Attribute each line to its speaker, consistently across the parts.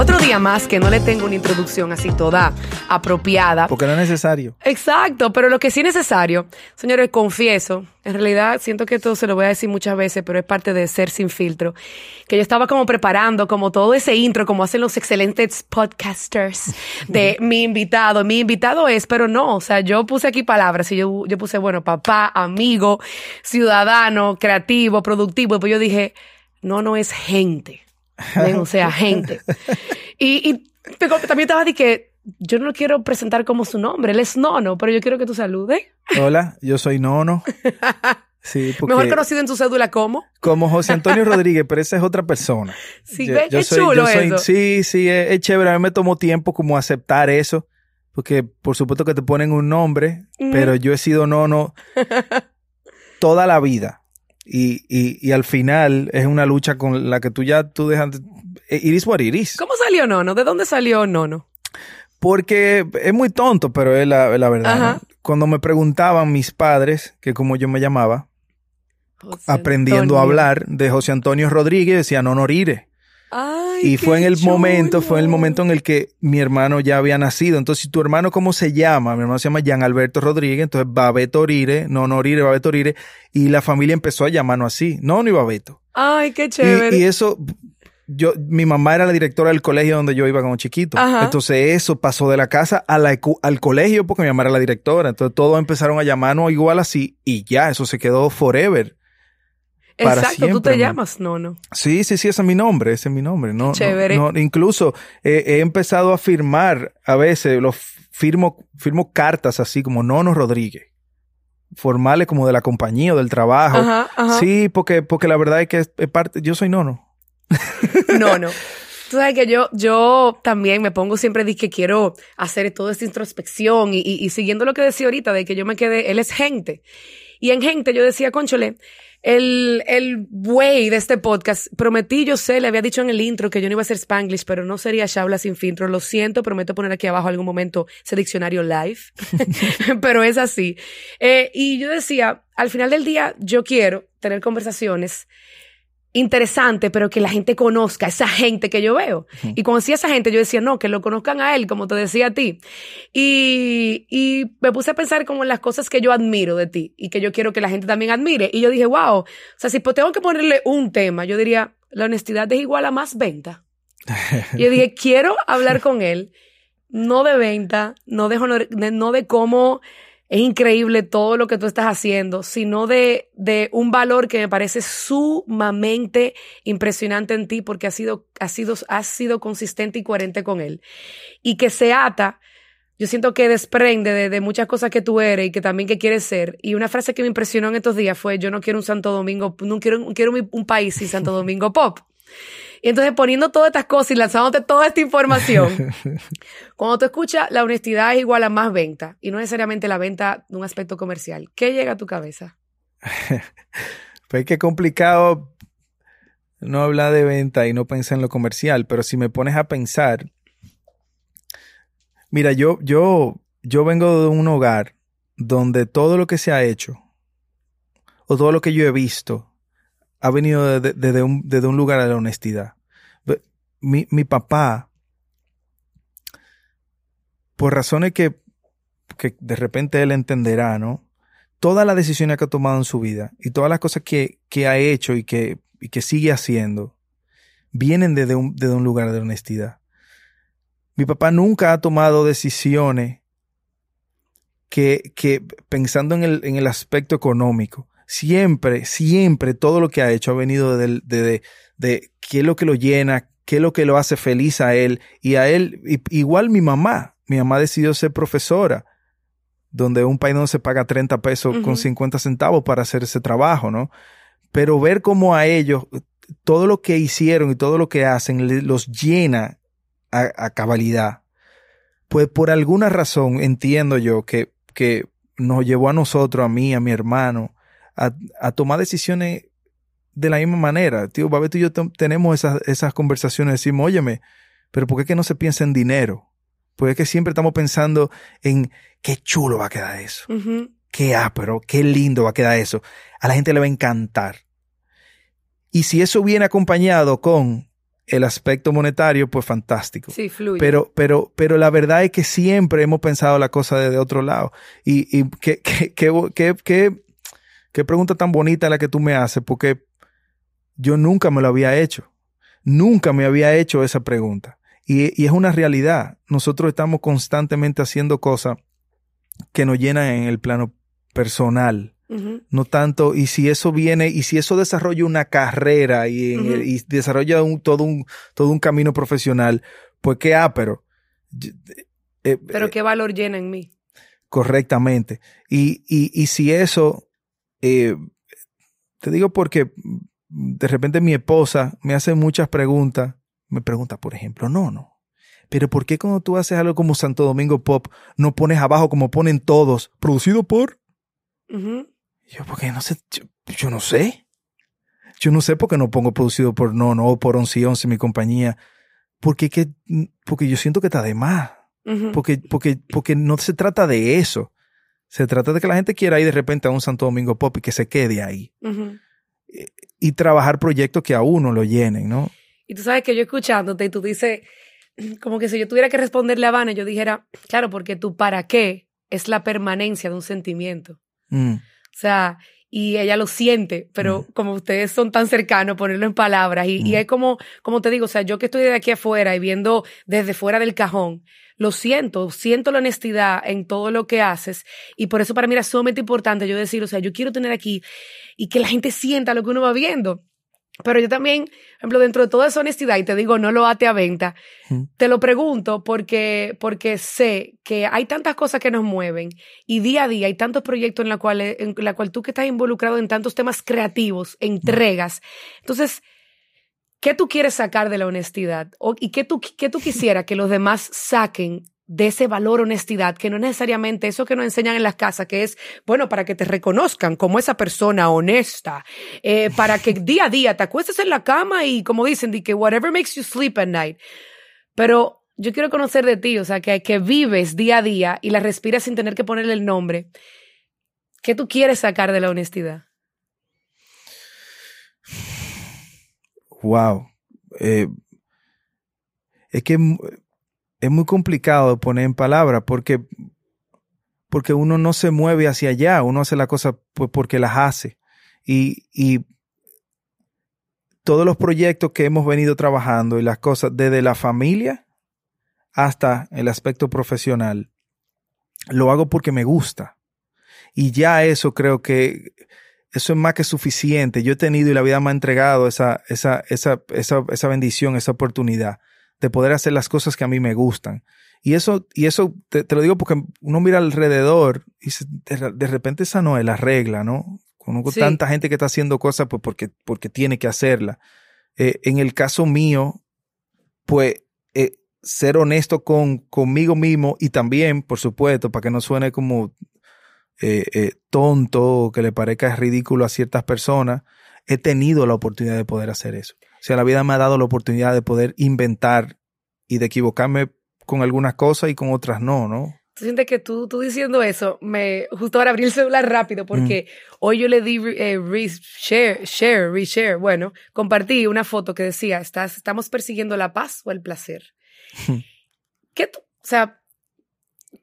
Speaker 1: Otro día más que no le tengo una introducción así toda apropiada.
Speaker 2: Porque no es necesario.
Speaker 1: Exacto, pero lo que sí es necesario, señores, confieso, en realidad siento que esto se lo voy a decir muchas veces, pero es parte de ser sin filtro, que yo estaba como preparando como todo ese intro, como hacen los excelentes podcasters de mi invitado. Mi invitado es, pero no, o sea, yo puse aquí palabras y yo, yo puse, bueno, papá, amigo, ciudadano, creativo, productivo, y pues yo dije, no, no es gente. o sea, gente. Y, y también estaba de que yo no lo quiero presentar como su nombre, él es Nono, pero yo quiero que tú saludes.
Speaker 2: Hola, yo soy Nono. Sí, porque
Speaker 1: Mejor conocido en tu cédula como.
Speaker 2: Como José Antonio Rodríguez, pero esa es otra persona.
Speaker 1: Sí, yo, qué chulo eso.
Speaker 2: Sí, sí, es, es, chévere. A mí me tomó tiempo como aceptar eso, porque por supuesto que te ponen un nombre, pero yo he sido Nono toda la vida. Y, y, y, al final es una lucha con la que tú ya tú dejas. Iris what iris.
Speaker 1: ¿Cómo salió Nono? ¿De dónde salió Nono?
Speaker 2: Porque es muy tonto, pero es la, la verdad. ¿no? Cuando me preguntaban mis padres, que como yo me llamaba, José aprendiendo Antonio. a hablar de José Antonio Rodríguez, decía Nono Rire.
Speaker 1: Ay,
Speaker 2: y fue en el
Speaker 1: chulo.
Speaker 2: momento, fue en el momento en el que mi hermano ya había nacido. Entonces, si tu hermano, ¿cómo se llama? Mi hermano se llama Jean Alberto Rodríguez, entonces Babeto Rire, no, no Rire, Babeto Rire, y la familia empezó a llamarnos así, no, ni Babeto.
Speaker 1: Ay, qué chévere.
Speaker 2: Y, y, eso, yo, mi mamá era la directora del colegio donde yo iba como chiquito.
Speaker 1: Ajá.
Speaker 2: Entonces, eso pasó de la casa a la, al colegio porque mi mamá era la directora. Entonces, todos empezaron a llamarnos igual así, y ya, eso se quedó forever.
Speaker 1: Exacto,
Speaker 2: siempre,
Speaker 1: tú te llamas Nono.
Speaker 2: Sí, sí, sí, ese es mi nombre, ese es mi nombre. No,
Speaker 1: Chévere.
Speaker 2: No, no, incluso eh, he empezado a firmar a veces, los firmo, firmo cartas así como Nono Rodríguez. Formales como de la compañía o del trabajo.
Speaker 1: Ajá, ajá.
Speaker 2: Sí, porque, porque la verdad es que es, es parte, yo soy Nono.
Speaker 1: Nono. Tú sabes que yo, yo también me pongo siempre de que quiero hacer toda esta introspección y, y, y siguiendo lo que decía ahorita de que yo me quedé, él es gente. Y en gente yo decía, conchole, el, el güey de este podcast, prometí, yo sé, le había dicho en el intro que yo no iba a hacer Spanglish, pero no sería Shabla sin filtro. Lo siento, prometo poner aquí abajo algún momento ese diccionario live. pero es así. Eh, y yo decía, al final del día, yo quiero tener conversaciones interesante, pero que la gente conozca, esa gente que yo veo. Y cuando decía esa gente, yo decía, no, que lo conozcan a él, como te decía a ti. Y, y me puse a pensar como en las cosas que yo admiro de ti y que yo quiero que la gente también admire. Y yo dije, wow, o sea, si tengo que ponerle un tema, yo diría, la honestidad es igual a más venta. y yo dije, quiero hablar con él, no de venta, no de, honor, de no de cómo es increíble todo lo que tú estás haciendo, sino de, de un valor que me parece sumamente impresionante en ti porque has sido, has sido, has sido consistente y coherente con él. Y que se ata, yo siento que desprende de, de, muchas cosas que tú eres y que también que quieres ser. Y una frase que me impresionó en estos días fue, yo no quiero un Santo Domingo, no quiero, quiero un país sin Santo Domingo Pop. Y entonces poniendo todas estas cosas y lanzándote toda esta información, cuando tú escuchas la honestidad es igual a más venta y no necesariamente la venta de un aspecto comercial, ¿qué llega a tu cabeza?
Speaker 2: pues que complicado no hablar de venta y no pensar en lo comercial, pero si me pones a pensar, mira, yo, yo, yo vengo de un hogar donde todo lo que se ha hecho o todo lo que yo he visto ha venido desde de, un, un, lugar de la honestidad. Mi, mi, papá, por razones que, que de repente él entenderá, ¿no? Todas las decisiones que ha tomado en su vida y todas las cosas que, que ha hecho y que, y que sigue haciendo vienen desde un, desde un lugar de honestidad. Mi papá nunca ha tomado decisiones que, que pensando en el, en el aspecto económico, siempre, siempre todo lo que ha hecho ha venido de, de, de, de, qué es lo que lo llena, qué es lo que lo hace feliz a él y a él, igual mi mamá, mi mamá decidió ser profesora, donde un país no se paga 30 pesos uh -huh. con 50 centavos para hacer ese trabajo, ¿no? Pero ver cómo a ellos, todo lo que hicieron y todo lo que hacen los llena a, a cabalidad. Pues por alguna razón entiendo yo que, que nos llevó a nosotros, a mí, a mi hermano, a, a, tomar decisiones de la misma manera. Tío, Babeto y yo tenemos esas, esas conversaciones, decimos, óyeme, pero ¿por qué que no se piensa en dinero? Porque es que siempre estamos pensando en qué chulo va a quedar eso.
Speaker 1: Uh -huh.
Speaker 2: Qué ápero, qué lindo va a quedar eso. A la gente le va a encantar. Y si eso viene acompañado con el aspecto monetario, pues fantástico.
Speaker 1: Sí, fluye.
Speaker 2: Pero, pero, pero la verdad es que siempre hemos pensado la cosa desde otro lado. Y, y qué, qué, qué, qué, qué pregunta tan bonita la que tú me haces, porque yo nunca me lo había hecho. Nunca me había hecho esa pregunta. Y, y es una realidad. Nosotros estamos constantemente haciendo cosas que nos llenan en el plano personal. No tanto, y si eso viene, y si eso desarrolla una carrera y, desarrolla un, todo, un, todo un camino profesional, pues qué ah, pero eh,
Speaker 1: Pero
Speaker 2: eh,
Speaker 1: qué valor llena en mí.
Speaker 2: correctamente. Y, y, y si eso, eh, te digo porque de repente mi esposa me hace muchas preguntas, me pregunta, por ejemplo, no, no. Pero ¿por qué cuando tú haces algo como Santo Domingo Pop no pones abajo como ponen todos, producido por? Yo, porque no sé, yo, yo no sé. Yo no sé por qué no pongo producido por no, no, por 11 y 11 mi compañía. Porque, que, porque yo siento que está de más. Porque, porque, porque no se trata de eso. Se trata de que la gente quiera ir de repente a un Santo Domingo Pop y que se quede ahí.
Speaker 1: Ujú.
Speaker 2: Y trabajar proyectos que a uno lo llenen, ¿no?
Speaker 1: Y tú sabes que yo escuchándote y tú dices, como que si yo tuviera que responderle a Vane, yo dijera, claro, porque tu para qué es la permanencia de un sentimiento.
Speaker 2: Mm,
Speaker 1: O sea, y ella lo siente, pero como ustedes son tan cercanos, ponerlo en palabras. Y, y es como, como te digo, o sea, yo que estoy de aquí afuera y viendo desde fuera del cajón, lo siento, siento la honestidad en todo lo que haces. Y por eso para mí era sumamente importante yo decir, o sea, yo quiero tener aquí y que la gente sienta lo que uno va viendo. Pero yo también, por ejemplo, dentro de toda esa honestidad, y te digo, no lo ate a venta,
Speaker 2: mm,
Speaker 1: te lo pregunto porque, porque sé que hay tantas cosas que nos mueven y día a día hay tantos proyectos en la cual, en la cual tú que estás involucrado en tantos temas creativos, entregas. Entonces, ¿qué tú quieres sacar de la honestidad? O- ¿Y qué tú, qué tú quisieras que los demás saquen de ese valor honestidad, que no es necesariamente eso que nos enseñan en las casas, que es, bueno, para que te reconozcan como esa persona honesta, eh, para que día a día te acuestes en la cama y, como dicen, di que whatever makes you sleep at night. Pero yo quiero conocer de ti, o sea, que, que vives día a día y la respiras sin tener que ponerle el nombre. ¿Qué tú quieres sacar de la honestidad?
Speaker 2: Wow. Eh, es que es muy complicado poner en palabras porque, porque uno no se mueve hacia allá, uno hace las cosas pues porque las hace. Y, y todos los proyectos que hemos venido trabajando y las cosas desde la familia hasta el aspecto profesional, lo hago porque me gusta. Y ya eso creo que eso es más que suficiente. Yo he tenido y la vida me ha entregado esa, esa, esa, esa, esa bendición, esa oportunidad de poder hacer las cosas que a mí me gustan. Y eso, y eso te, te lo digo porque uno mira alrededor y se- de, de repente esa no es la regla, ¿no? Conozco
Speaker 1: Sí.
Speaker 2: tanta gente que está haciendo cosas pues porque, porque tiene que hacerla. Eh, en el caso mío, pues eh, ser honesto con, conmigo mismo y también, por supuesto, para que no suene como eh, eh, tonto o que le parezca ridículo a ciertas personas, he tenido la oportunidad de poder hacer eso. O sea, la vida me ha dado la oportunidad de poder inventar y de equivocarme con algunas cosas y con otras no, ¿no?
Speaker 1: Tú sientes que tú, tú diciendo eso, me justo ahora abrí el celular rápido porque hoy yo le di eh, re- share, share, reshare. Bueno, compartí una foto que decía, ¿estás, ¿estamos persiguiendo la paz o el placer? ¿Qué tú, o sea,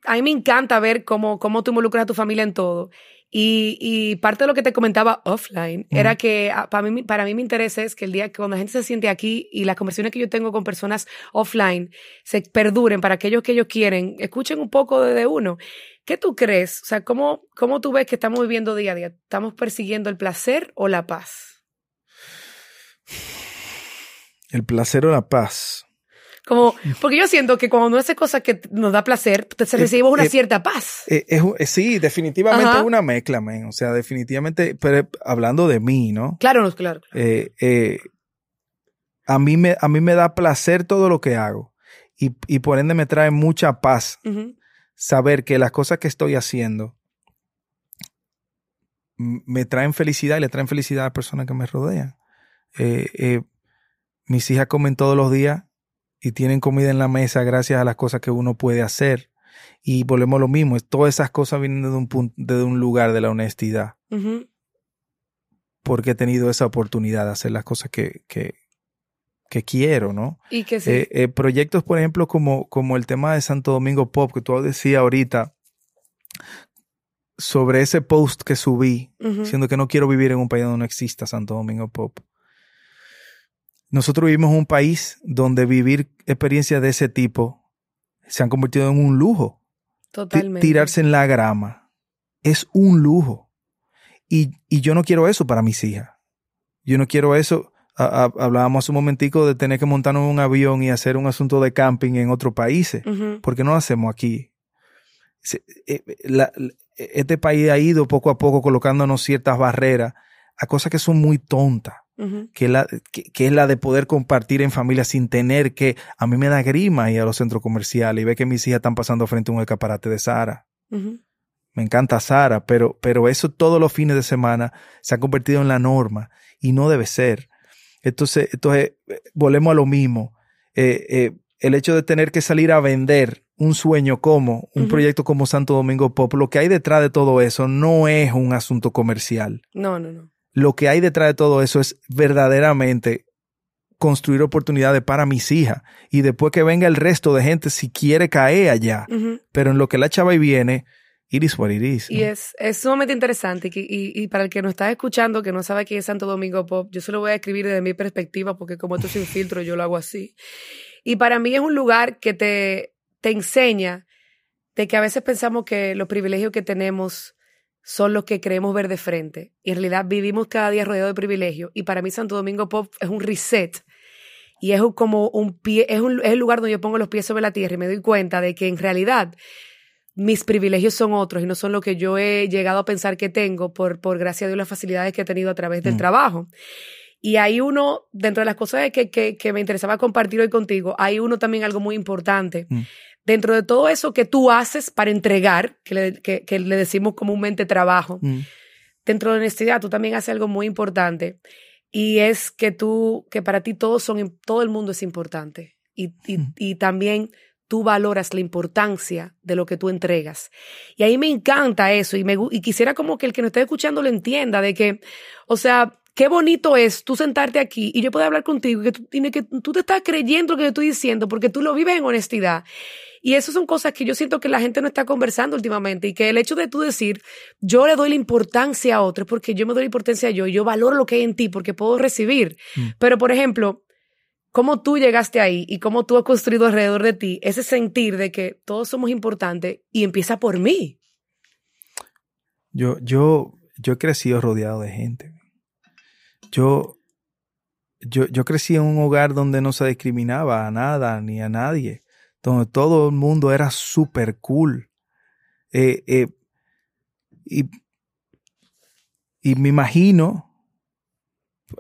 Speaker 1: a mí me encanta ver cómo, cómo tú involucras a tu familia en todo. Y, y parte de lo que te comentaba offline era que ah, para mí, para mí mi interés es que el día que cuando la gente se siente aquí y las conversaciones que yo tengo con personas offline se perduren para aquellos que ellos quieren, escuchen un poco de, de uno. ¿Qué tú crees? O sea, ¿cómo, ¿cómo tú ves que estamos viviendo día a día? ¿Estamos persiguiendo el placer o la paz?
Speaker 2: El placer o la paz.
Speaker 1: Como, porque yo siento que cuando uno hace cosas que nos da placer, se
Speaker 2: Eh,
Speaker 1: recibe una
Speaker 2: eh,
Speaker 1: cierta paz.
Speaker 2: Eh, es eh, sí, definitivamente
Speaker 1: Ajá.
Speaker 2: es una mezcla, man. O sea, definitivamente, pero hablando de mí, ¿no?
Speaker 1: Claro, no, claro.
Speaker 2: A, mí me, a mí me da placer todo lo que hago. Y, y por ende me trae mucha paz saber que las cosas que estoy haciendo me traen felicidad y le traen felicidad a las personas que me rodean. Mis hijas comen todos los días y tienen comida en la mesa gracias a las cosas que uno puede hacer. Y volvemos a lo mismo, todas esas cosas vienen de un, punto, de un lugar de la honestidad, porque he tenido esa oportunidad de hacer las cosas que, que, que quiero, ¿no?
Speaker 1: Y que sí.
Speaker 2: Eh, eh, proyectos, por ejemplo, como, como el tema de Santo Domingo Pop, que tú decías ahorita, sobre ese post que subí,
Speaker 1: Ujú.
Speaker 2: diciendo que no quiero vivir en un país donde no exista Santo Domingo Pop. Nosotros vivimos en un país donde vivir experiencias de ese tipo se han convertido en un lujo.
Speaker 1: Totalmente.
Speaker 2: Tirarse en la grama es un lujo. Y, y yo no quiero eso para mis hijas. Yo no quiero eso. A- a- hablábamos hace un momentico de tener que montarnos en un avión y hacer un asunto de camping en otros países.
Speaker 1: Ujú.
Speaker 2: ¿Por qué no lo hacemos aquí? Se- eh, la- la- este país ha ido poco a poco colocándonos ciertas barreras a cosas que son muy tontas, Que, es la, que, que es la de poder compartir en familia sin tener que... A mí me da grima ir a los centros comerciales y ver que mis hijas están pasando frente a un escaparate de Sara. Me encanta Sara, pero, pero eso todos los fines de semana se ha convertido en la norma y no debe ser. Entonces, entonces eh, volvemos a lo mismo. Eh, eh, el hecho de tener que salir a vender un sueño como un proyecto como Santo Domingo Pop, lo que hay detrás de todo eso no es un asunto comercial.
Speaker 1: No, no, no.
Speaker 2: Lo que hay detrás de todo eso es verdaderamente construir oportunidades para mis hijas y después que venga el resto de gente si quiere caer allá. Pero en lo que la chava y viene, it is what it is.
Speaker 1: Y es, es sumamente interesante. Y, y- y para el que nos está escuchando, que no sabe quién es Santo Domingo Pop, yo se lo voy a escribir desde mi perspectiva, porque como esto sin filtro, yo lo hago así. Y para mí es un lugar que te, te enseña de que a veces pensamos que los privilegios que tenemos son los que creemos ver de frente. Y en realidad vivimos cada día rodeados de privilegios. Y para mí Santo Domingo Pop es un reset. Y es como un pie, es, un, es el lugar donde yo pongo los pies sobre la tierra y me doy cuenta de que en realidad mis privilegios son otros y no son lo que yo he llegado a pensar que tengo por, por gracia de las facilidades que he tenido a través del
Speaker 2: Mm.
Speaker 1: trabajo. Y hay uno, dentro de las cosas que, que, que me interesaba compartir hoy contigo, hay uno también algo muy importante.
Speaker 2: Mm.
Speaker 1: Dentro de todo eso que tú haces para entregar, que le, que, que le decimos comúnmente trabajo,
Speaker 2: Mm.
Speaker 1: dentro de honestidad, tú también haces algo muy importante. Y es que tú, que para ti todos son, todo el mundo es importante. Y, y,
Speaker 2: Mm.
Speaker 1: y también tú valoras la importancia de lo que tú entregas. Y ahí me encanta eso. Y, me, y quisiera como que el que nos esté escuchando lo entienda, de que, o sea, qué bonito es tú sentarte aquí y yo puedo hablar contigo y que tú, y que tú te estás creyendo lo que yo estoy diciendo porque tú lo vives en honestidad. Y eso son cosas que yo siento que la gente no está conversando últimamente y que el hecho de tú decir, yo le doy la importancia a otros porque yo me doy la importancia a yo y yo valoro lo que hay en ti porque puedo recibir.
Speaker 2: Mm.
Speaker 1: Pero, por ejemplo, cómo tú llegaste ahí y cómo tú has construido alrededor de ti ese sentir de que todos somos importantes y empieza por mí.
Speaker 2: Yo, yo, yo he crecido rodeado de gente. Yo, yo, yo crecí en un hogar donde no se discriminaba a nada ni a nadie, donde todo el mundo era súper cool. Eh, eh, y, y me imagino,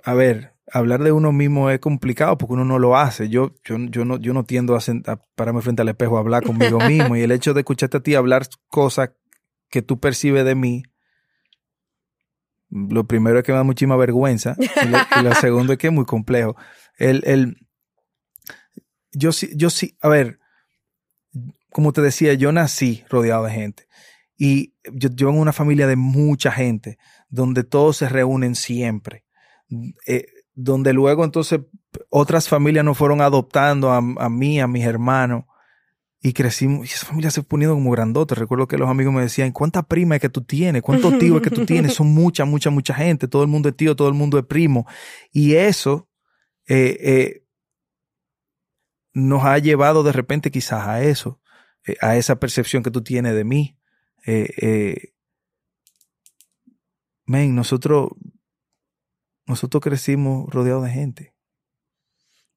Speaker 2: a ver, hablar de uno mismo es complicado porque uno no lo hace. Yo, yo, yo, no, yo no tiendo a, pararme frente al espejo a hablar conmigo mismo. Y el hecho de escucharte a ti hablar cosas que tú percibes de mí, lo primero es que me da muchísima vergüenza y lo, y lo segundo es que es muy complejo. El, el, yo sí, yo sí, a ver, como te decía, yo nací rodeado de gente y yo, yo en una familia de mucha gente donde todos se reúnen siempre, eh, donde luego entonces otras familias nos fueron adoptando a, a mí, a mis hermanos y crecimos, y esa familia se poniendo como grandote. Recuerdo que los amigos me decían, ¿cuánta prima es que tú tienes? ¿Cuántos tíos es que tú tienes? Son mucha, mucha, mucha gente. Todo el mundo es tío, todo el mundo es primo. Y eso eh, eh, nos ha llevado de repente quizás a eso, eh, a esa percepción que tú tienes de mí. Eh, eh, men, nosotros, nosotros crecimos rodeados de gente.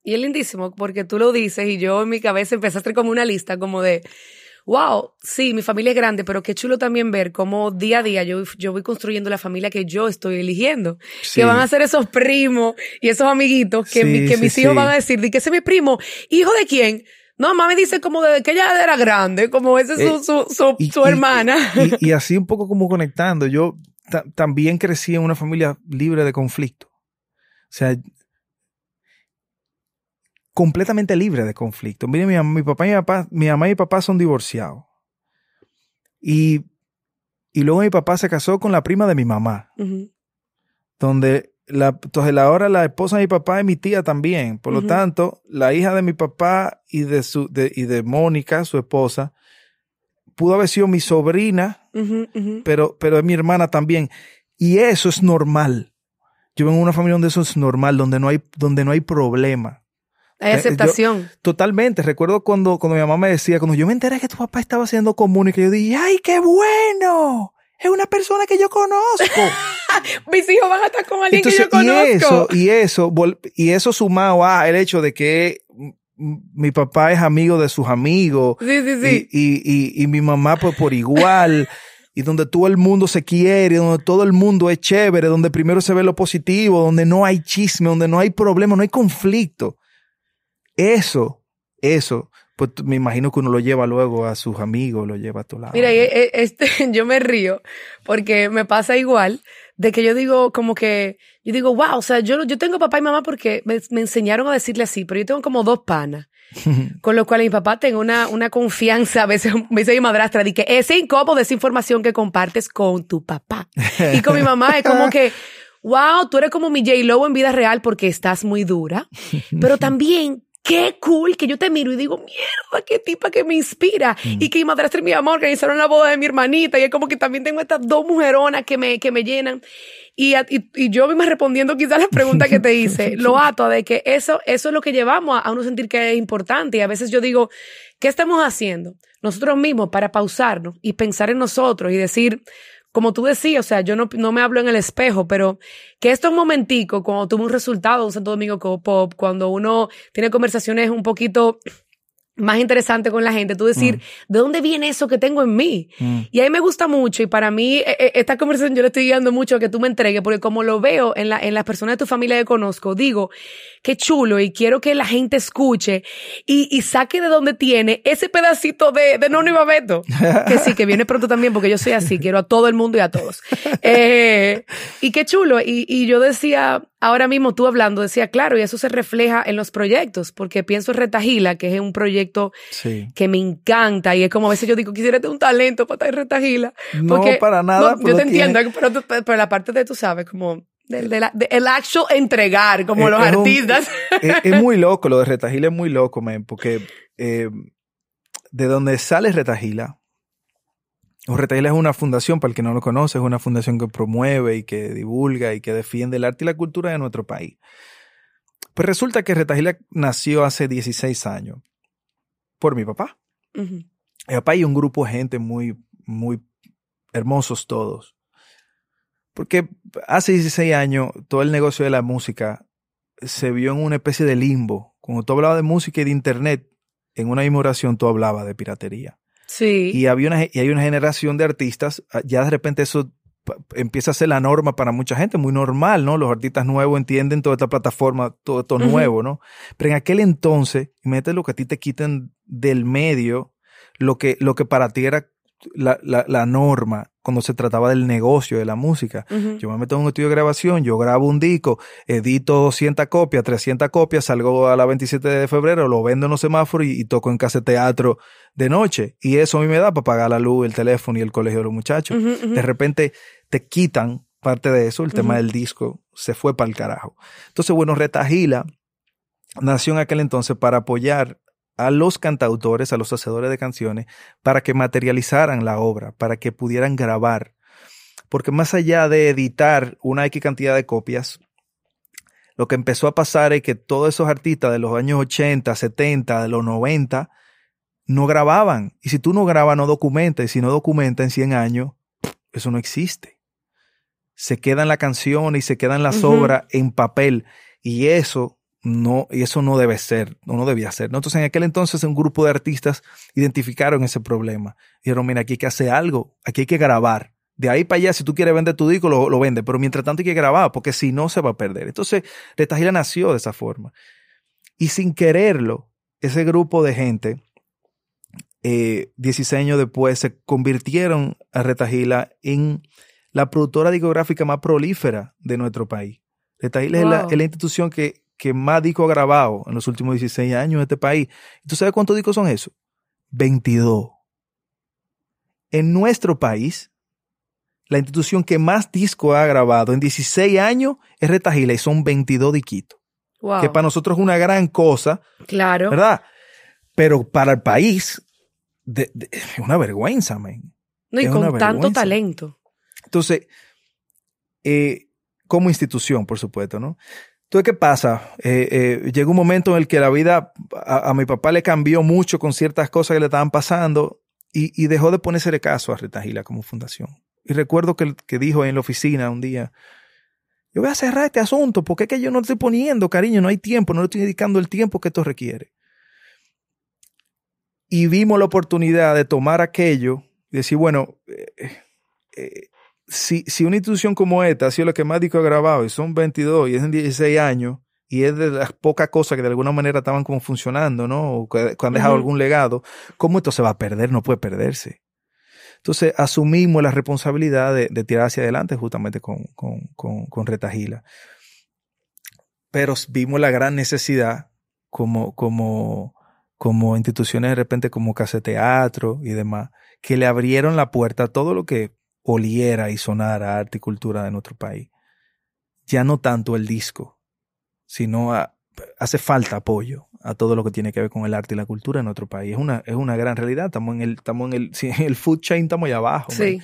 Speaker 1: Y es lindísimo porque tú lo dices y yo en mi cabeza empecé a hacer como una lista como de, wow, sí, mi familia es grande, pero qué chulo también ver cómo día a día yo, yo voy construyendo la familia que yo estoy eligiendo.
Speaker 2: Sí.
Speaker 1: Que van a ser esos primos y esos amiguitos que,
Speaker 2: Sí,
Speaker 1: mi- que
Speaker 2: sí,
Speaker 1: mis hijos van a decir, de ese es mi primo, hijo de quién. No, mamá me dice como desde que ella era grande, como ese es su,
Speaker 2: Eh,
Speaker 1: su, su,
Speaker 2: y-
Speaker 1: su
Speaker 2: y-
Speaker 1: hermana.
Speaker 2: Y, y así un poco como conectando. Yo ta- también crecí en una familia libre de conflicto. O sea, completamente libre de conflicto. Mire, mi, papá y mi papá, mi mamá y mi papá son divorciados. Y, y luego mi papá se casó con la prima de mi mamá, donde la, entonces ahora la esposa de mi papá es mi tía también. Por lo tanto, la hija de mi papá y de su, de, y de Mónica, su esposa, pudo haber sido mi sobrina, pero, pero es mi hermana también. Y eso es normal. Yo vengo de una familia donde eso es normal, donde no hay, donde no hay problema.
Speaker 1: Hay
Speaker 2: Eh,
Speaker 1: aceptación.
Speaker 2: yo- totalmente. Recuerdo cuando, cuando mi mamá me decía, cuando yo me enteré que tu papá estaba haciendo común y que yo dije, ¡ay, qué bueno! Es una persona que yo conozco.
Speaker 1: Mis hijos van a estar con alguien
Speaker 2: Entonces,
Speaker 1: que yo
Speaker 2: y
Speaker 1: conozco.
Speaker 2: eso, y eso, y eso sumado a el hecho de que mi papá es amigo de sus amigos.
Speaker 1: sí, sí, sí.
Speaker 2: Y, y, y, y mi mamá pues por igual. y donde todo el mundo se quiere, donde todo el mundo es chévere, donde primero se ve lo positivo, donde no hay chisme, donde no hay problema, no hay conflicto. Eso, eso, pues me imagino que uno lo lleva luego a sus amigos, lo lleva a tu lado.
Speaker 1: Mira, y, e- este, yo me río porque me pasa igual de que yo digo como que, yo digo, wow, o sea, yo, yo tengo papá y mamá porque me, me enseñaron a decirle así, pero yo tengo como dos panas. Con lo cual mi papá tengo una, una confianza, a veces me dice mi madrastra, de que es incómodo esa información que compartes con tu papá. Y con mi mamá es como que, wow, tú eres como mi J. Lo en vida real porque estás muy dura. Pero también, qué cool que yo te miro y digo, mierda, qué tipa que me inspira. Y que mi madrastra y mi mamá organizaron la boda de mi hermanita. Y es como que también tengo estas dos mujeronas que me, que me llenan. Y, y, y yo misma respondiendo quizás la pregunta que te hice, lo ato de que eso, eso es lo que llevamos a, a uno sentir que es importante. Y a veces yo digo, ¿qué estamos haciendo? Nosotros mismos para pausarnos y pensar en nosotros y decir, como tú decías, o sea, yo no, no me hablo en el espejo, pero que estos momenticos, cuando tuve un resultado un Santo Domingo Co-Pop, cuando uno tiene conversaciones un poquito más interesantes con la gente, tú decir, ¿de dónde viene eso que tengo en mí?
Speaker 2: Mm.
Speaker 1: Y a mí me gusta mucho y para mí eh, eh, esta conversación yo le estoy guiando mucho a que tú me entregues porque como lo veo en, la, en las personas de tu familia que conozco, digo, qué chulo y quiero que la gente escuche y, y saque de donde tiene ese pedacito de, de Nono y Babeto. Que sí, que viene pronto también porque yo soy así, quiero a todo el mundo y a todos. Eh, y qué chulo. Y, y yo decía, ahora mismo tú hablando, decía, claro, y eso se refleja en los proyectos porque pienso en Retagila, que es un proyecto
Speaker 2: Sí.
Speaker 1: que me encanta y es como a veces yo digo, quisiera tener un talento para estar en Retagila.
Speaker 2: No, para nada,
Speaker 1: no, yo te
Speaker 2: tiene-
Speaker 1: entiendo, pero, la parte de tú sabes, como del de la- de- el actual entregar, como los
Speaker 2: es un-
Speaker 1: artistas.
Speaker 2: es, es muy loco, lo de Retagila es muy loco, man, porque eh, de donde sale Retagila, o Retagila es una fundación, para el que no lo conoce, es una fundación que promueve y que divulga y que defiende el arte y la cultura de nuestro país. Pues resulta que Retagila nació hace 16 años por mi papá. Mi papá y un grupo de gente muy, muy hermosos todos. Porque hace 16 años todo el negocio de la música se vio en una especie de limbo. Cuando tú hablabas de música y de internet, en una misma oración tú hablabas de piratería.
Speaker 1: Sí.
Speaker 2: Y, había una, y hay una generación de artistas, ah, ya de repente eso empieza a ser la norma para mucha gente, muy normal, ¿no? Los artistas nuevos entienden toda esta plataforma, todo esto nuevo, ¿no? Pero en aquel entonces, imagínate lo que a ti te quiten del medio, lo que, lo que para ti era la, la, la norma cuando se trataba del negocio de la música. Yo me meto en un estudio de grabación, yo grabo un disco, edito 200 copias, 300 copias, salgo a la 27 de febrero, lo vendo en los semáforos y, y toco en casa de teatro de noche. Y eso a mí me da para pagar la luz, el teléfono y el colegio de los muchachos. De repente te quitan parte de eso, el tema del disco se fue para el carajo. Entonces, bueno, Retagila nació en aquel entonces para apoyar a los cantautores, a los hacedores de canciones, para que materializaran la obra, para que pudieran grabar. Porque más allá de editar una X cantidad de copias, lo que empezó a pasar es que todos esos artistas de los años 80, 70, de los 90, no grababan. Y si tú no grabas, no documentas. Y si no documenta en 100 años, eso no existe. Se quedan la canción y se quedan las obras en papel. Y eso no, y eso no debe ser, no, no debía ser. ¿no? Entonces, en aquel entonces, un grupo de artistas identificaron ese problema. Dijeron, mira, aquí hay que hacer algo, aquí hay que grabar. De ahí para allá, si tú quieres vender tu disco, lo, lo vende. Pero mientras tanto hay que grabar, porque si no, se va a perder. Entonces, Retagila nació de esa forma. Y sin quererlo, ese grupo de gente, eh, 16 años después, se convirtieron a Retagila en la productora discográfica más prolífera de nuestro país. Retagila es, la,
Speaker 1: Wow.
Speaker 2: es la institución que, que más discos ha grabado en los últimos 16 años en este país. ¿Y tú sabes cuántos discos son esos? 22. En nuestro país, la institución que más disco ha grabado en 16 años es Retagila y son 22 diquitos.
Speaker 1: Wow.
Speaker 2: Que para nosotros es una gran cosa,
Speaker 1: Claro.
Speaker 2: ¿verdad? Pero para el país de- de- es una vergüenza, man.
Speaker 1: No, y
Speaker 2: es
Speaker 1: con tanto
Speaker 2: vergüenza.
Speaker 1: talento.
Speaker 2: Entonces, eh, como institución, por supuesto, ¿no? Entonces, ¿qué pasa? Eh, eh, llegó un momento en el que la vida a, mi papá le cambió mucho con ciertas cosas que le estaban pasando y, dejó de ponerse de caso a Retagila como fundación. Y recuerdo que, que dijo en la oficina un día, yo voy a cerrar este asunto porque es que yo no estoy poniendo, cariño, no hay tiempo, no le estoy dedicando el tiempo que esto requiere. Y vimos la oportunidad de tomar aquello y decir, bueno, eh, eh, si, si una institución como esta ha sido la que más discos ha grabado y son 22 y es en 16 años y es de las pocas cosas que de alguna manera estaban como funcionando, ¿no? O que, que han dejado algún legado, ¿cómo esto se va a perder? No puede perderse. Entonces asumimos la responsabilidad de, de tirar hacia adelante justamente con, con, con, con Retagila. Pero vimos la gran necesidad como, como, como instituciones de repente como Casa Teatro y demás, que le abrieron la puerta a todo lo que oliera y sonara arte y cultura de nuestro país. Ya no tanto el disco, sino a- hace falta apoyo a todo lo que tiene que ver con el arte y la cultura en nuestro país. Es una, es una gran realidad. Estamos en el, estamos en el, el food chain estamos allá abajo.
Speaker 1: Sí.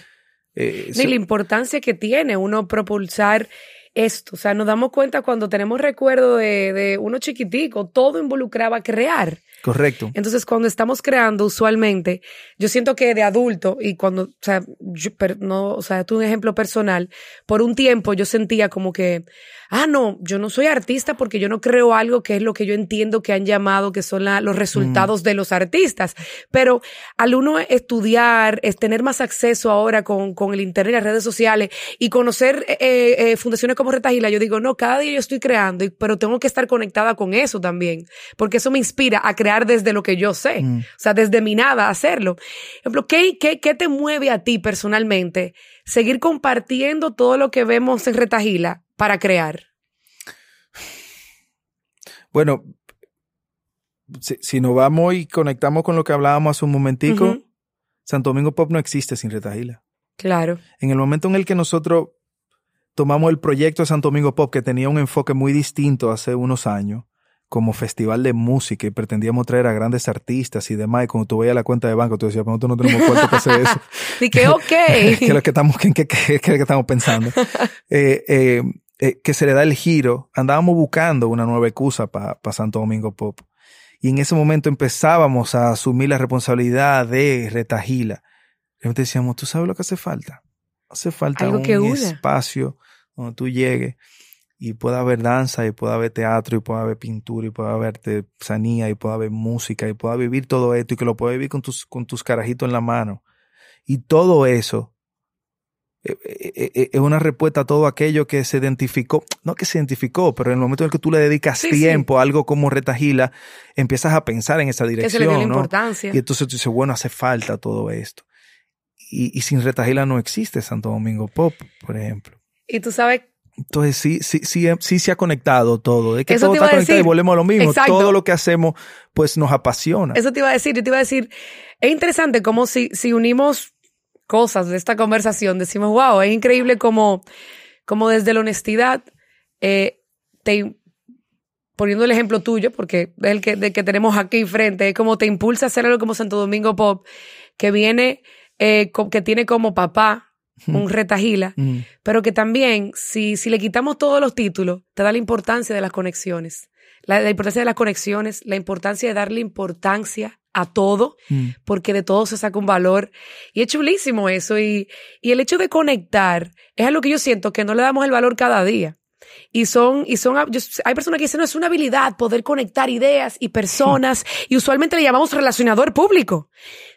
Speaker 2: Eh, se-
Speaker 1: la importancia que tiene uno propulsar esto. O sea, nos damos cuenta cuando tenemos recuerdo de, de uno chiquitico, todo involucraba crear.
Speaker 2: Correcto.
Speaker 1: Entonces, cuando estamos creando, usualmente, yo siento que de adulto, y cuando, o sea, yo, no, o sea, tú un ejemplo personal, por un tiempo yo sentía como que, ah, no, yo no soy artista porque yo no creo algo que es lo que yo entiendo que han llamado que son la- los resultados de los artistas. Pero al uno estudiar, es tener más acceso ahora con, con el internet, las redes sociales y conocer eh, eh, fundaciones como Retagila, yo digo, no, cada día yo estoy creando, y- pero tengo que estar conectada con eso también, porque eso me inspira a crear desde lo que yo sé,
Speaker 2: Mm.
Speaker 1: o sea, desde mi nada, hacerlo. Por ejemplo, ¿qué, qué, ¿qué te mueve a ti personalmente seguir compartiendo todo lo que vemos en Retagila para crear?
Speaker 2: Bueno, si, si nos vamos y conectamos con lo que hablábamos hace un momentico. Santo Domingo Pop no existe sin Retagila.
Speaker 1: Claro.
Speaker 2: En el momento en el que nosotros tomamos el proyecto de Santo Domingo Pop, que tenía un enfoque muy distinto hace unos años, como festival de música, y pretendíamos traer a grandes artistas y demás, y cuando tú veías la cuenta de banco, tú decías, pero nosotros no tenemos cuarto para hacer eso.
Speaker 1: Y que, ok.
Speaker 2: ¿Qué es lo que estamos, qué, qué- qué- qué es lo que estamos pensando? Eh, eh, eh, que se le da el giro. Andábamos buscando una nueva excusa para Santo Domingo Pop. Y en ese momento empezábamos a asumir la responsabilidad de Retagila. Y decíamos, ¿tú sabes lo que hace falta? Hace falta
Speaker 1: Algo
Speaker 2: un
Speaker 1: que
Speaker 2: espacio donde tú llegues y pueda haber danza y pueda haber teatro y pueda haber pintura y pueda haber artesanía y pueda haber música y pueda vivir todo esto y que lo puedas vivir con tus, con tus carajitos en la mano. Y todo eso eh, eh, eh, es una respuesta a todo aquello que se identificó, no que se identificó, pero en el momento en el que tú le dedicas
Speaker 1: Sí, sí.
Speaker 2: tiempo a algo como Retagila, empiezas a pensar en esa
Speaker 1: Que se le
Speaker 2: dirección,
Speaker 1: dio la
Speaker 2: ¿no?
Speaker 1: importancia.
Speaker 2: Y entonces tú dices, bueno, hace falta todo esto. Y, y sin Retagila no existe Santo Domingo Pop, por ejemplo.
Speaker 1: Y tú sabes
Speaker 2: Entonces sí, sí, sí, sí se ha conectado todo. De que
Speaker 1: Eso
Speaker 2: todo está conectado y volvemos a lo mismo.
Speaker 1: Exacto.
Speaker 2: Todo lo que hacemos, pues nos apasiona.
Speaker 1: Eso te iba a decir, yo te iba a decir, es interesante como si, si unimos cosas de esta conversación, decimos, wow, es increíble como, como desde la honestidad, eh, te, poniendo el ejemplo tuyo, porque es el que, de que tenemos aquí frente, es como te impulsa a hacer algo como Santo Domingo Pop, que viene, eh, que tiene como papá un retagila,
Speaker 2: Mm.
Speaker 1: pero que también, si, si le quitamos todos los títulos, te da la importancia de las conexiones. La, la importancia de las conexiones, la importancia de darle importancia a todo,
Speaker 2: Mm.
Speaker 1: porque de todo se saca un valor. Y es chulísimo eso. Y, y el hecho de conectar es algo que yo siento que no le damos el valor cada día. Y son, y son, yo- hay personas que dicen, no, es una habilidad poder conectar ideas y personas, y usualmente le llamamos relacionador público.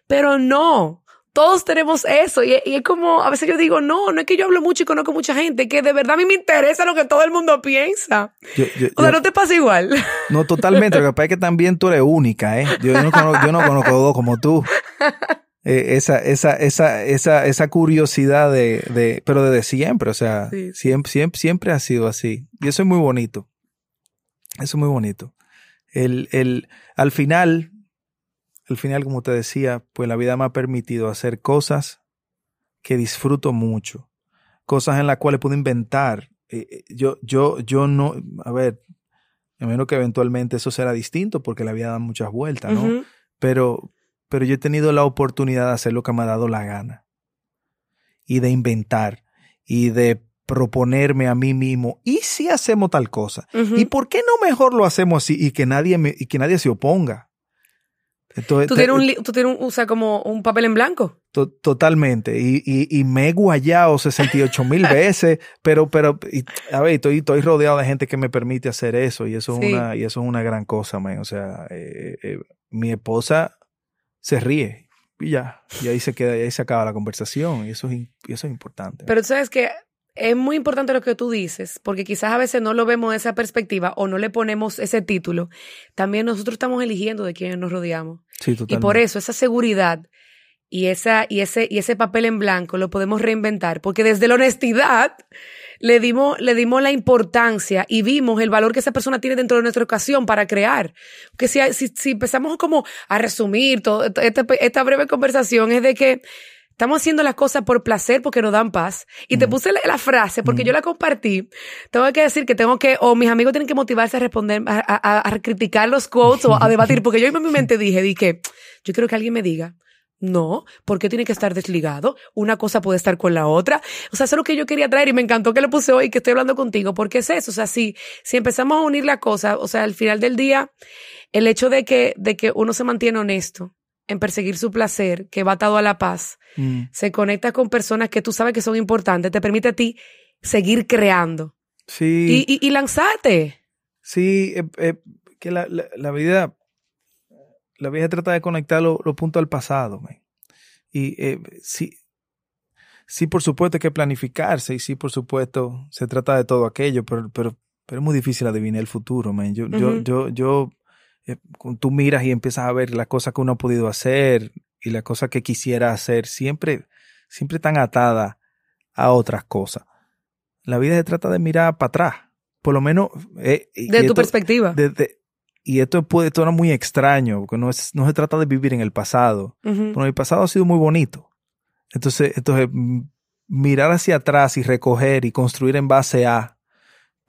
Speaker 1: Pero no, todos tenemos eso. Y, y es como, a veces yo digo, no, no es que yo hablo mucho y conozco mucha gente, que de verdad a mí me interesa lo que todo el mundo piensa.
Speaker 2: Yo- yo-
Speaker 1: O sea,
Speaker 2: yo-
Speaker 1: no te pasa igual.
Speaker 2: No, totalmente. Lo que pasa es que también tú eres única, ¿eh? Yo, no, conozco, yo no conozco dos como tú. Eh, esa, esa, esa, esa, esa curiosidad de, de, pero desde siempre, o sea,
Speaker 1: Sí.
Speaker 2: siempre, siempre, siempre ha sido así. Y eso es muy bonito. Eso es muy bonito. El, el, al final, al final, como te decía, pues la vida me ha permitido hacer cosas que disfruto mucho. cosas en las cuales puedo inventar. Eh, eh, yo, yo, yo no, a ver, a menos que eventualmente eso será distinto porque la vida da muchas vueltas, ¿no? Pero, pero yo he tenido la oportunidad de hacer lo que me ha dado la gana. Y de inventar. Y de proponerme a mí mismo. ¿Y si hacemos tal cosa? ¿Y por qué no mejor lo hacemos así y que nadie, me, y que nadie se oponga? Entonces,
Speaker 1: Tú tienes un, tú tienes un, o sea, como un papel en blanco.
Speaker 2: to- totalmente. Y, y, y me he guayado 68 mil veces, pero, pero, y, a ver, estoy, estoy rodeado de gente que me permite hacer eso y eso
Speaker 1: Sí.
Speaker 2: es una, y eso es una gran cosa, man. O sea, eh, eh, mi esposa se ríe y ya, y ahí se queda, y ahí se acaba la conversación y eso es, eso es importante.
Speaker 1: Pero tú sabes que es muy importante lo que tú dices, porque quizás a veces no lo vemos de esa perspectiva o no le ponemos ese título. También nosotros estamos eligiendo de quiénes nos rodeamos.
Speaker 2: sí,
Speaker 1: Y por eso esa seguridad y, esa, y, ese, y ese papel en blanco lo podemos reinventar, porque desde la honestidad le dimos, le dimos la importancia y vimos el valor que esa persona tiene dentro de nuestra ocasión para crear. Porque si, si, si empezamos como a resumir todo, esta, esta breve conversación es de que estamos haciendo las cosas por placer porque nos dan paz. Y te
Speaker 2: Ujú.
Speaker 1: puse la, la frase porque
Speaker 2: Ujú.
Speaker 1: yo la compartí. Tengo que decir que tengo que, o mis amigos tienen que motivarse a responder, a, a- a criticar los quotes o a debatir, porque yo en mi mente dije, dije, yo quiero que alguien me diga, no, ¿por qué tiene que estar desligado? Una cosa puede estar con la otra. O sea, eso es lo que yo quería traer y me encantó que lo puse hoy y que estoy hablando contigo, porque es eso. O sea, si, si empezamos a unir la cosa, o sea, al final del día, el hecho de que, de que uno se mantiene honesto en perseguir su placer, que va atado a la paz,
Speaker 2: Mm,
Speaker 1: se conecta con personas que tú sabes que son importantes, te permite a ti seguir creando
Speaker 2: sí.
Speaker 1: y, y, y lanzarte.
Speaker 2: Sí, eh, eh, que la, la, la vida, la vida trata de conectar los los puntos al pasado, man. Y eh, sí, sí, por supuesto hay que planificarse y sí, por supuesto se trata de todo aquello, pero, pero, pero es muy difícil adivinar el futuro, man. Yo, yo, tú miras y empiezas a ver las cosas que uno ha podido hacer y las cosas que quisiera hacer, siempre, siempre están atadas a otras cosas. La vida se trata de mirar para atrás. Por lo menos, eh,
Speaker 1: De tu
Speaker 2: esto-
Speaker 1: perspectiva.
Speaker 2: de- de- y esto puede tornar muy extraño, porque no, es, no se trata de vivir en el pasado. Pero el pasado ha sido muy bonito. Entonces, entonces mm, mirar hacia atrás y recoger y construir en base a,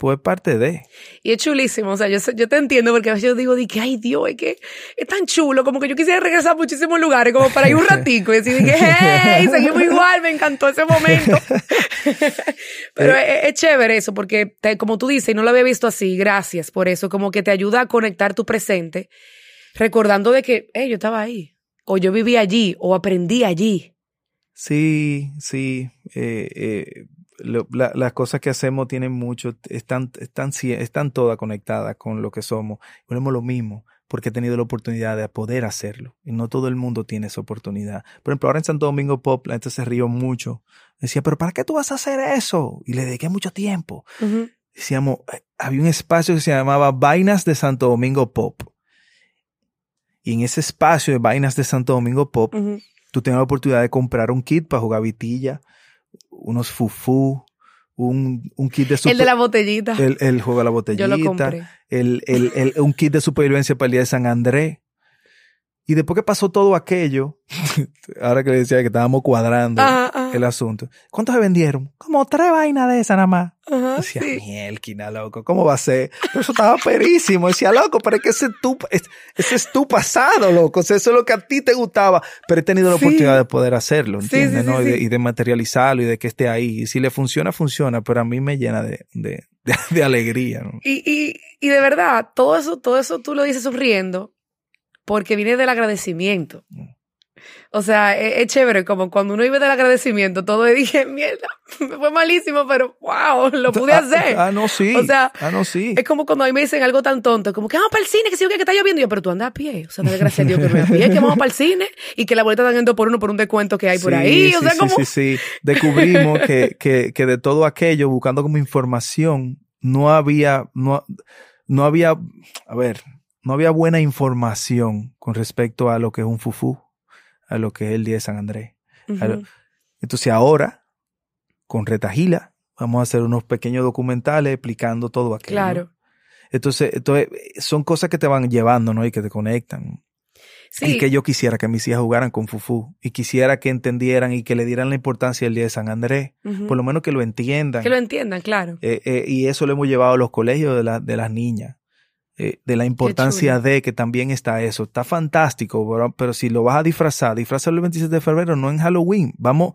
Speaker 2: pues parte de.
Speaker 1: Y es chulísimo, o sea, yo, yo te entiendo porque a veces yo digo, di que, ay Dios, es que es tan chulo, como que yo quisiera regresar a muchísimos lugares, como para ir un ratico y decir, que, hey, seguimos igual, me encantó ese momento. Pero es, es chévere eso, porque te- como tú dices, y no lo había visto así, gracias por eso, como que te ayuda a conectar tu presente, recordando de que, hey, yo estaba ahí, o yo viví allí, o aprendí allí.
Speaker 2: Sí, sí. eh, eh, lo- la- las cosas que hacemos tienen mucho, están, están, todas conectadas con lo que somos. Ponemos lo mismo porque he tenido la oportunidad de poder hacerlo. Y no todo el mundo tiene esa oportunidad. Por ejemplo, ahora en Santo Domingo Pop, la gente se rió mucho. Decía, pero ¿para qué tú vas a hacer eso? Y le dediqué mucho tiempo. Decíamos, eh, había un espacio que se llamaba Vainas de Santo Domingo Pop. Y en ese espacio de Vainas de Santo Domingo Pop, tú tienes la oportunidad de comprar un kit para jugar vitilla, unos fufú, un, un kit de
Speaker 1: El de la botellita.
Speaker 2: el, el juego de la
Speaker 1: yo
Speaker 2: botellita,
Speaker 1: lo compré.
Speaker 2: el, el, el- un kit de supervivencia para el día de San Andrés. Y después que pasó todo aquello, ahora que le decía que estábamos cuadrando
Speaker 1: Ajá, ajá,
Speaker 2: el asunto, ¿cuántos se vendieron? Como tres vainas de esas nada más.
Speaker 1: ajá,
Speaker 2: Decía,
Speaker 1: sí.
Speaker 2: mielquina, loco, ¿cómo va a ser? Pero eso estaba perísimo. Decía, loco, pero es que ese, es tu, es- ese es tu pasado, loco. O sea, eso es lo que a ti te gustaba. Pero he tenido la
Speaker 1: Sí.
Speaker 2: oportunidad de poder hacerlo, ¿entiendes?
Speaker 1: sí,
Speaker 2: ¿no? y, de, y de materializarlo y de que esté ahí. Y si le funciona, funciona. Pero a mí me llena de, de, de, de alegría, ¿no?
Speaker 1: Y, y, y de verdad, todo eso, todo eso tú lo dices sonriendo porque viene del agradecimiento.
Speaker 2: Mm.
Speaker 1: O sea, es, es chévere, como cuando uno vive del agradecimiento, todo dije, mierda, me fue malísimo, pero wow, lo pude
Speaker 2: Ah,
Speaker 1: hacer.
Speaker 2: Ah, no, sí.
Speaker 1: O sea,
Speaker 2: ah, no, sí.
Speaker 1: Es como cuando a mí me dicen algo tan tonto, como que vamos para el cine, que si yo que está lloviendo, y yo, pero tú andas a pie. O sea, no gracias a Dios que me a pie, que vamos para el cine y que la boleta están yendo por uno por un descuento que hay por ahí. O sea,
Speaker 2: sí,
Speaker 1: como.
Speaker 2: sí, sí. Descubrimos que, que, que de todo aquello, buscando como información, no había, no, no había, a ver, no había buena información con respecto a lo que es un fufú, a lo que es el día de San Andrés. Entonces ahora, con Retajila, vamos a hacer unos pequeños documentales explicando todo aquello.
Speaker 1: Claro.
Speaker 2: Entonces, entonces, son cosas que te van llevando, ¿no? Y que te conectan. Y que yo quisiera que mis hijas jugaran con Fufu y quisiera que entendieran y que le dieran la importancia del Día de San Andrés. Por lo menos que lo entiendan.
Speaker 1: Que lo entiendan, claro.
Speaker 2: Eh, eh, y eso lo hemos llevado a los colegios de, de las niñas. Eh, de la importancia de que también está eso. Está fantástico, pero si lo vas a disfrazar, disfrazarlo el 27 de febrero, no en Halloween. Vamos,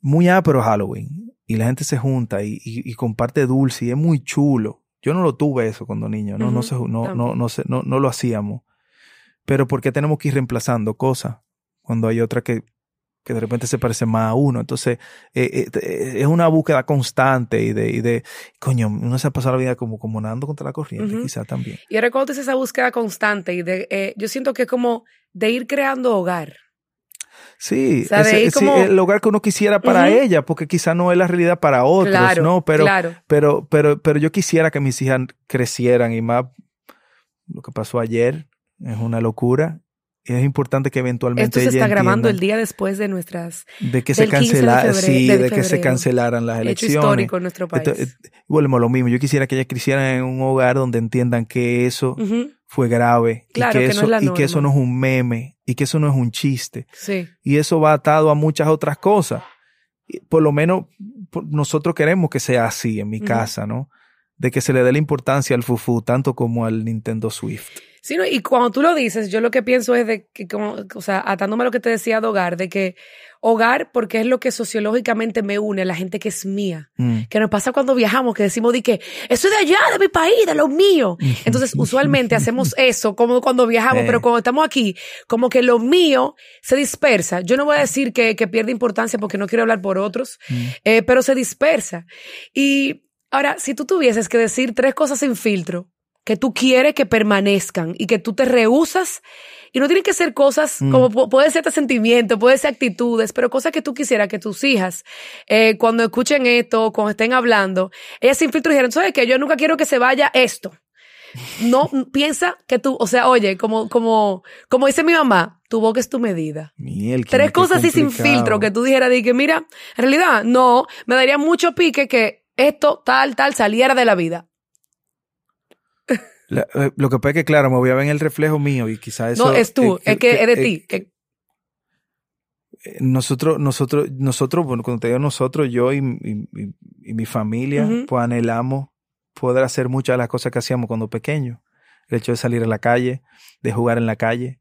Speaker 2: muy pero Halloween. Y la gente se junta y, y, comparte dulce y es muy chulo. Yo no lo tuve eso cuando niño, no, no, no, no, no, no, no lo hacíamos. Pero ¿por qué tenemos que ir reemplazando cosas cuando hay otra que, que de repente se parece más a uno? Entonces, eh, eh, es una búsqueda constante y de, y de, coño, uno se ha pasado la vida como, como nadando contra la corriente, quizá también.
Speaker 1: Y ahora cuando esa búsqueda constante y de, eh, yo siento que es como de ir creando hogar.
Speaker 2: Sí, el hogar que uno quisiera para ella, porque quizá no es la realidad para otros, ¿no? Pero, pero, pero, pero yo quisiera que mis hijas crecieran y más lo que pasó ayer, es una locura. Es importante que eventualmente.
Speaker 1: Esto se está grabando el día después de nuestras.
Speaker 2: De que se cancelaran. Sí, de, que se cancelaran las elecciones. Hecho
Speaker 1: histórico en nuestro país.
Speaker 2: volvemos a lo mismo. Yo quisiera que ellas crecieran en un hogar donde entiendan que eso fue grave. y que, eso, y que eso no es un meme. Y que eso no es un chiste.
Speaker 1: Sí.
Speaker 2: Y eso va atado a muchas otras cosas. Por lo menos nosotros queremos que sea así en mi casa, ¿no? De que se le dé la importancia al fufu tanto como al Nintendo Swift.
Speaker 1: Sí, y cuando tú lo dices, yo lo que pienso es de que, como, o sea, atándome a lo que te decía de hogar, de que hogar, porque es lo que sociológicamente me une a la gente que es mía. Mm. Que nos pasa cuando viajamos, que decimos de que eso es de allá, de mi país, de lo mío. Entonces, usualmente hacemos eso como cuando viajamos, pero cuando estamos aquí, como que lo mío se dispersa. Yo no voy a decir que, que pierde importancia porque no quiero hablar por otros, mm. eh, pero se dispersa. Y ahora, si tú tuvieses que decir tres cosas sin filtro, que tú quieres que permanezcan y que tú te rehusas. Y no tienen que ser cosas mm. como puede ser este sentimiento, puede ser actitudes, pero cosas que tú quisieras que tus hijas, eh, cuando escuchen esto, cuando estén hablando, ellas sin filtro dijeron, ¿sabes que Yo nunca quiero que se vaya esto. No piensa que tú, o sea, oye, como, como, como dice mi mamá, tu boca es tu medida. Tres cosas así sin filtro que tú dijeras, de que mira, en realidad, no, me daría mucho pique que esto, tal, tal, saliera de la vida.
Speaker 2: Eh, lo que pasa es que, claro, me voy a ver en el reflejo mío y quizás eso...
Speaker 1: No, es tú, es que es de ti. Eh,
Speaker 2: nosotros, nosotros, nosotros, bueno, cuando te digo nosotros, yo y, mi familia, pues anhelamos poder hacer muchas de las cosas que hacíamos cuando pequeños. El hecho de salir a la calle, de jugar en la calle,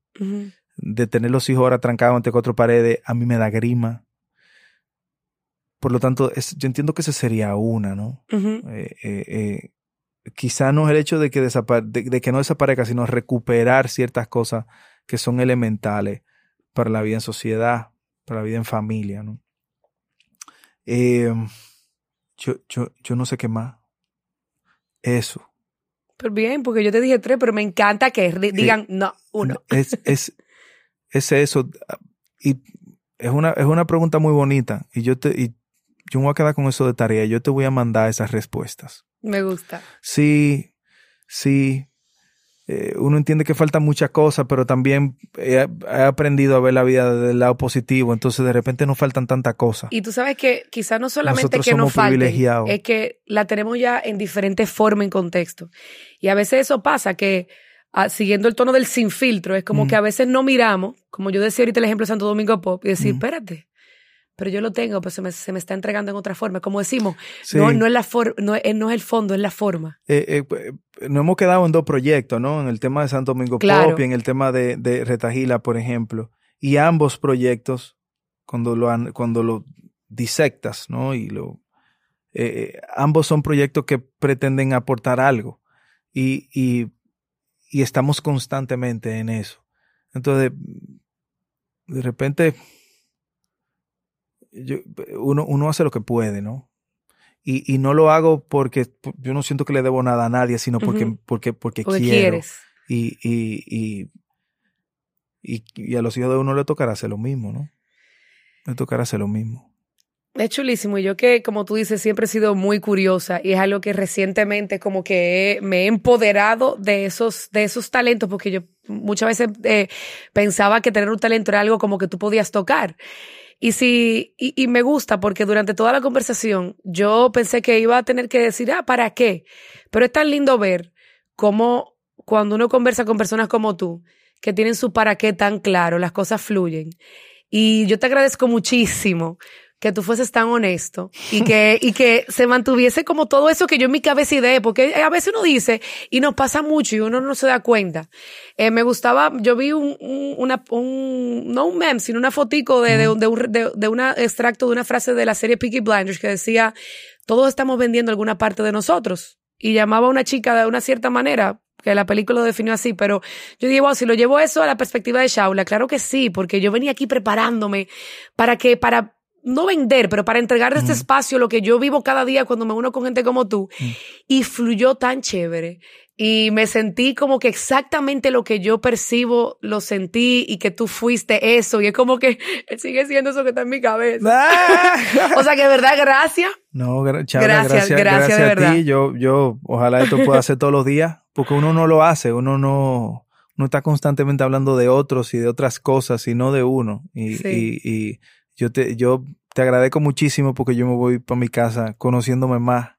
Speaker 2: de tener los hijos ahora trancados entre cuatro paredes, a mí me da grima. Por lo tanto, yo entiendo que esa sería una, ¿no? eh, quizá no es el hecho de que, de, que no desaparezca, sino recuperar ciertas cosas que son elementales para la vida en sociedad, para la vida en familia. ¿no? Em, yo, yo, yo no sé qué más. Eso.
Speaker 1: Pero bien, porque yo te dije tres, pero me encanta que digan no, uno.
Speaker 2: Es, es, es eso. Y es una, es una pregunta muy bonita. Y yo te, y yo me voy a quedar con eso de tarea. Yo te voy a mandar esas respuestas.
Speaker 1: Me gusta.
Speaker 2: Sí, sí. Eh, uno entiende que falta muchas cosas, pero también he, aprendido a ver la vida del lado positivo, entonces de repente no faltan tantas cosas.
Speaker 1: Y tú sabes que quizás no solamente que no falte, es que la tenemos ya en diferentes formas, en contexto. Y a veces eso pasa, que ah, siguiendo el tono del sin filtro, es como que a veces no miramos, como yo decía ahorita el ejemplo de Santo Domingo Pop, y decir, espérate, pero yo lo tengo, pues se me, se me, está entregando en otra forma. Como decimos, no, no, es la no, es, no, es el fondo, es la forma.
Speaker 2: Eh, eh, pues, nos hemos quedado en dos proyectos, ¿no? En el tema de Santo Domingo Pop y en el tema de, de Retagila, por ejemplo. Y ambos proyectos, cuando lo, han, cuando lo disectas, ¿no? Y lo, eh, ambos son proyectos que pretenden aportar algo. Y, y, y estamos constantemente en eso. Entonces, de repente yo, uno, uno hace lo que puede, ¿no? Y, y, no lo hago porque yo no siento que le debo nada a nadie, sino porque, porque, porque, quiero. Quieres. Y, y, y, y, a los hijos de uno le tocará hacer lo mismo, ¿no? Le tocará hacer lo mismo.
Speaker 1: Es chulísimo. Y yo que, como tú dices, siempre he sido muy curiosa y es algo que recientemente como que me he empoderado de esos, de esos talentos, porque yo muchas veces eh, pensaba que tener un talento era algo como que tú podías tocar. Y sí, y, me gusta porque durante toda la conversación yo pensé que iba a tener que decir, ah, ¿para qué? Pero es tan lindo ver cómo cuando uno conversa con personas como tú, que tienen su para qué tan claro, las cosas fluyen. Y yo te agradezco muchísimo que tú fueses tan honesto y que, y que se mantuviese como todo eso que yo en mi cabeza ideé, porque a veces uno dice y nos pasa mucho y uno no se da cuenta. Eh, me gustaba, yo vi un, un, una, un, no un meme, sino una fotico de, de, de, un, de, de un extracto de una frase de la serie Peaky Blinders que decía, todos estamos vendiendo alguna parte de nosotros. Y llamaba a una chica de una cierta manera, que la película lo definió así, pero yo digo, si lo llevo eso a la perspectiva de Shaula, claro que sí, porque yo venía aquí preparándome para que, para no vender, pero para entregar de este espacio lo que yo vivo cada día cuando me uno con gente como tú. Y fluyó tan chévere. Y me sentí como que exactamente lo que yo percibo, lo sentí y que tú fuiste eso. Y es como que sigue siendo eso que está en mi cabeza. Ah. o sea que de verdad, gracias.
Speaker 2: No, gracias, gracias, gracias, de verdad. a ti. Yo, yo, ojalá esto pueda hacer todos los días, porque uno no lo hace, uno no, no está constantemente hablando de otros y de otras cosas, sino de uno. Y, y, y yo te, yo te agradezco muchísimo porque yo me voy para mi casa conociéndome más.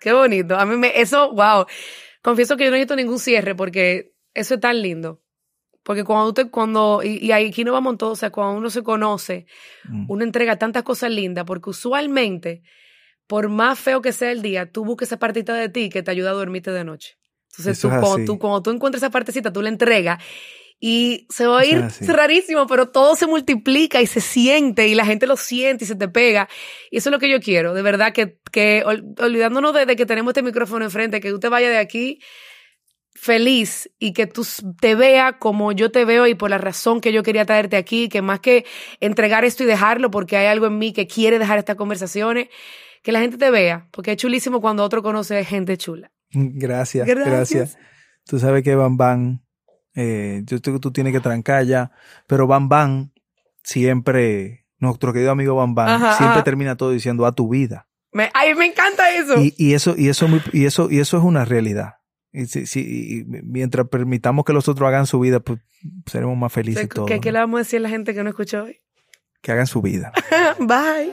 Speaker 1: Qué bonito. A mí me, eso, wow. Confieso que yo no necesito ningún cierre porque eso es tan lindo. Porque cuando te, cuando, y, y aquí no vamos todos, o sea, cuando uno se conoce, mm. uno entrega tantas cosas lindas, porque usualmente, por más feo que sea el día, tú buscas esa partita de ti que te ayuda a dormirte de noche. Entonces, tú, cuando, tú, cuando tú encuentras esa partecita, tú la entregas y se va a ir rarísimo, pero todo se multiplica y se siente y la gente lo siente y se te pega. Y eso es lo que yo quiero, de verdad, que, que olvidándonos de, que tenemos este micrófono enfrente, que tú te vayas de aquí feliz y que tú te veas como yo te veo y por la razón que yo quería traerte aquí, que más que entregar esto y dejarlo porque hay algo en mí que quiere dejar estas conversaciones, que la gente te vea, porque es chulísimo cuando otro conoce gente chula.
Speaker 2: Gracias, gracias. gracias. Tú sabes que Bam Bam eh, yo creo que tú tienes que trancar ya. Pero Bam Bam siempre, nuestro querido amigo Bam Bam, siempre termina todo diciendo a tu vida.
Speaker 1: Me, ay, me encanta eso.
Speaker 2: Y, eso, y eso, y eso, y eso es una realidad. Y, si, mientras permitamos que los otros hagan su vida, pues seremos más felices todos.
Speaker 1: ¿Qué, le vamos a decir a la gente que no escuchó hoy?
Speaker 2: Que hagan su vida.
Speaker 1: Bye.